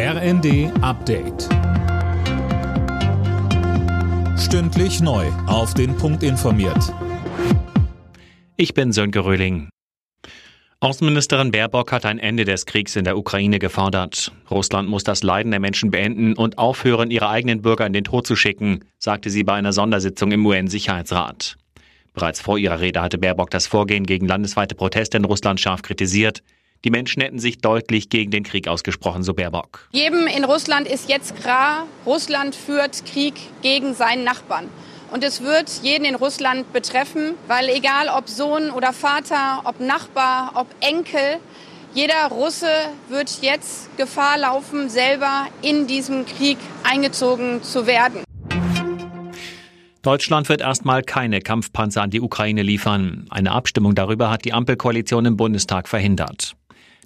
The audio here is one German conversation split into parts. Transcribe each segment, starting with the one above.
RND Update. Stündlich neu. Auf den Punkt informiert. Ich bin Sönke Röhling. Außenministerin Baerbock hat ein Ende des Kriegs in der Ukraine gefordert. Russland muss das Leiden der Menschen beenden und aufhören, ihre eigenen Bürger in den Tod zu schicken, sagte sie bei einer Sondersitzung im UN-Sicherheitsrat. Bereits vor ihrer Rede hatte Baerbock das Vorgehen gegen landesweite Proteste in Russland scharf kritisiert. Die Menschen hätten sich deutlich gegen den Krieg ausgesprochen, so Baerbock. Jedem in Russland ist jetzt klar, Russland führt Krieg gegen seinen Nachbarn. Und es wird jeden in Russland betreffen, weil egal ob Sohn oder Vater, ob Nachbar, ob Enkel, jeder Russe wird jetzt Gefahr laufen, selber in diesem Krieg eingezogen zu werden. Deutschland wird erstmal keine Kampfpanzer an die Ukraine liefern. Eine Abstimmung darüber hat die Ampelkoalition im Bundestag verhindert.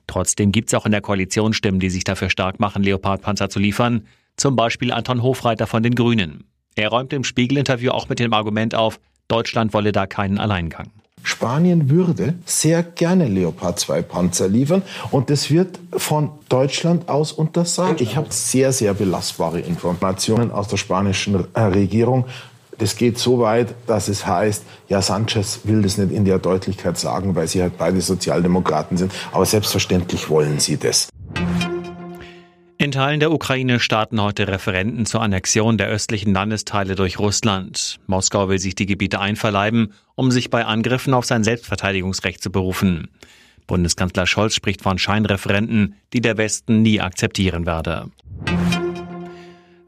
Trotzdem gibt es auch in der Koalition Stimmen, die sich dafür stark machen, Leopardpanzer zu liefern. Zum Beispiel Anton Hofreiter von den Grünen. Er räumt im Spiegel-Interview auch mit dem Argument auf, Deutschland wolle da keinen Alleingang. Spanien würde sehr gerne Leopard 2 Panzer liefern und das wird von Deutschland aus untersagt. Ich habe sehr, sehr belastbare Informationen aus der spanischen Regierung. Das geht so weit, dass es heißt, ja, Sanchez will das nicht in der Deutlichkeit sagen, weil sie halt beide Sozialdemokraten sind. Aber selbstverständlich wollen sie das. In Teilen der Ukraine starten heute Referenten zur Annexion der östlichen Landesteile durch Russland. Moskau will sich die Gebiete einverleiben, um sich bei Angriffen auf sein Selbstverteidigungsrecht zu berufen. Bundeskanzler Scholz spricht von Scheinreferenten, die der Westen nie akzeptieren werde.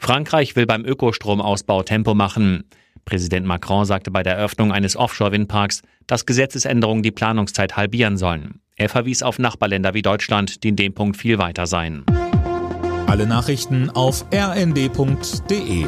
Frankreich will beim Ökostromausbau Tempo machen. Präsident Macron sagte bei der Eröffnung eines Offshore-Windparks, dass Gesetzesänderungen die Planungszeit halbieren sollen. Er verwies auf Nachbarländer wie Deutschland, die in dem Punkt viel weiter seien. Alle Nachrichten auf rnd.de